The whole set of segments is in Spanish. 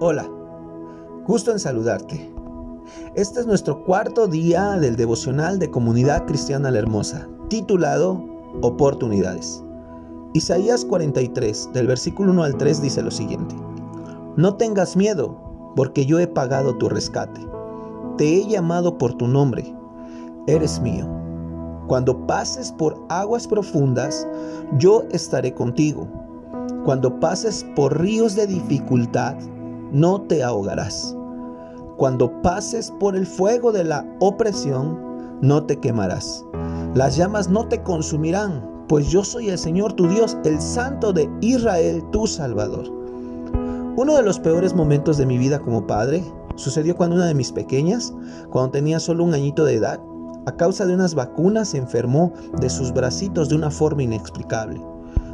Hola, gusto en saludarte. Este es nuestro cuarto día del devocional de Comunidad Cristiana La Hermosa, titulado Oportunidades. Isaías 43, del versículo 1 al 3 dice lo siguiente. No tengas miedo, porque yo he pagado tu rescate. Te he llamado por tu nombre. Eres mío. Cuando pases por aguas profundas, yo estaré contigo. Cuando pases por ríos de dificultad, no te ahogarás. Cuando pases por el fuego de la opresión, no te quemarás. Las llamas no te consumirán, pues yo soy el Señor tu Dios, el Santo de Israel, tu Salvador. Uno de los peores momentos de mi vida como padre sucedió cuando una de mis pequeñas, cuando tenía solo un añito de edad, a causa de unas vacunas se enfermó de sus bracitos de una forma inexplicable.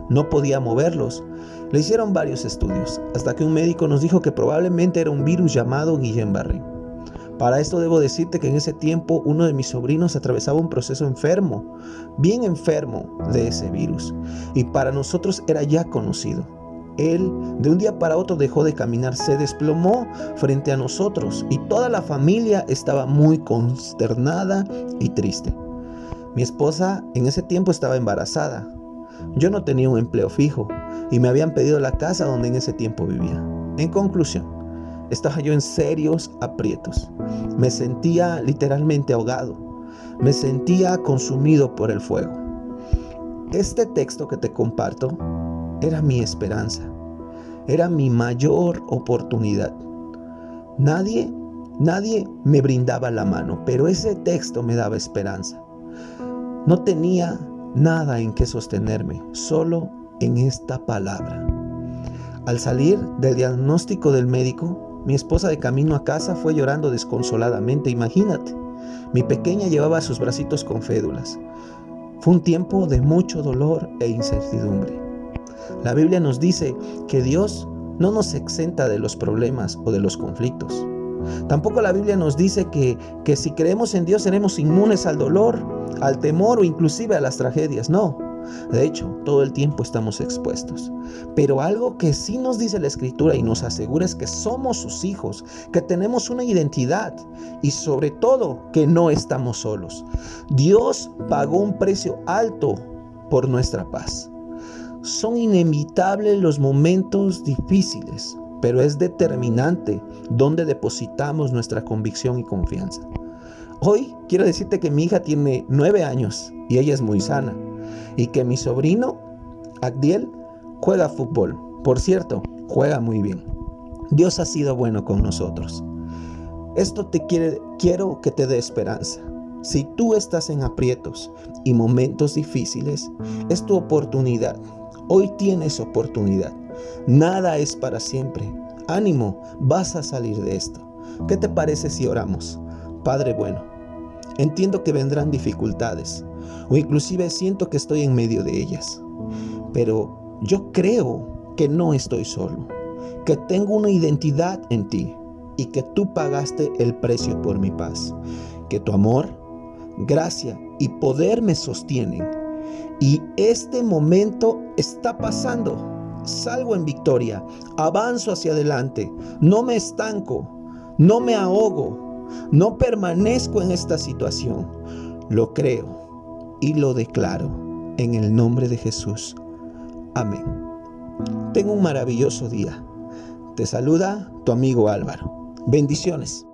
No podía moverlos le hicieron varios estudios, hasta que un médico nos dijo que probablemente era un virus llamado Guillain-Barré. Para esto debo decirte que en ese tiempo uno de mis sobrinos atravesaba un proceso enfermo, bien enfermo de ese virus, y para nosotros era ya conocido. Él de un día para otro dejó de caminar, se desplomó frente a nosotros y toda la familia estaba muy consternada y triste. Mi esposa en ese tiempo estaba embarazada. Yo no tenía un empleo fijo y me habían pedido la casa donde en ese tiempo vivía. En conclusión, estaba yo en serios aprietos. Me sentía literalmente ahogado. Me sentía consumido por el fuego. Este texto que te comparto era mi esperanza. Era mi mayor oportunidad. Nadie, nadie me brindaba la mano, pero ese texto me daba esperanza. No tenía nada en que sostenerme, solo en esta palabra. Al salir del diagnóstico del médico, mi esposa de camino a casa fue llorando desconsoladamente, imagínate. Mi pequeña llevaba sus bracitos con fédulas. Fue un tiempo de mucho dolor e incertidumbre. La Biblia nos dice que Dios no nos exenta de los problemas o de los conflictos. Tampoco la Biblia nos dice que, que si creemos en Dios seremos inmunes al dolor, al temor o inclusive a las tragedias. No, de hecho, todo el tiempo estamos expuestos. Pero algo que sí nos dice la Escritura y nos asegura es que somos sus hijos, que tenemos una identidad y sobre todo que no estamos solos. Dios pagó un precio alto por nuestra paz. Son inevitables los momentos difíciles, pero es determinante donde depositamos nuestra convicción y confianza. Hoy quiero decirte que mi hija tiene nueve años y ella es muy sana y que mi sobrino, Agdiel, juega fútbol. Por cierto, juega muy bien. Dios ha sido bueno con nosotros. Esto te quiere, quiero que te dé esperanza. Si tú estás en aprietos y momentos difíciles, es tu oportunidad. Hoy tienes oportunidad. Nada es para siempre. Ánimo, vas a salir de esto. ¿Qué te parece si oramos? Padre bueno, entiendo que vendrán dificultades, o inclusive siento que estoy en medio de ellas. Pero yo creo que no estoy solo, que tengo una identidad en ti y que tú pagaste el precio por mi paz, que tu amor, gracia y poder me sostienen. Y este momento está pasando. Salgo en victoria, avanzo hacia adelante, no me estanco, no me ahogo, no permanezco en esta situación. Lo creo y lo declaro en el nombre de Jesús. Amén. Tengo un maravilloso día. Te saluda tu amigo Álvaro. Bendiciones.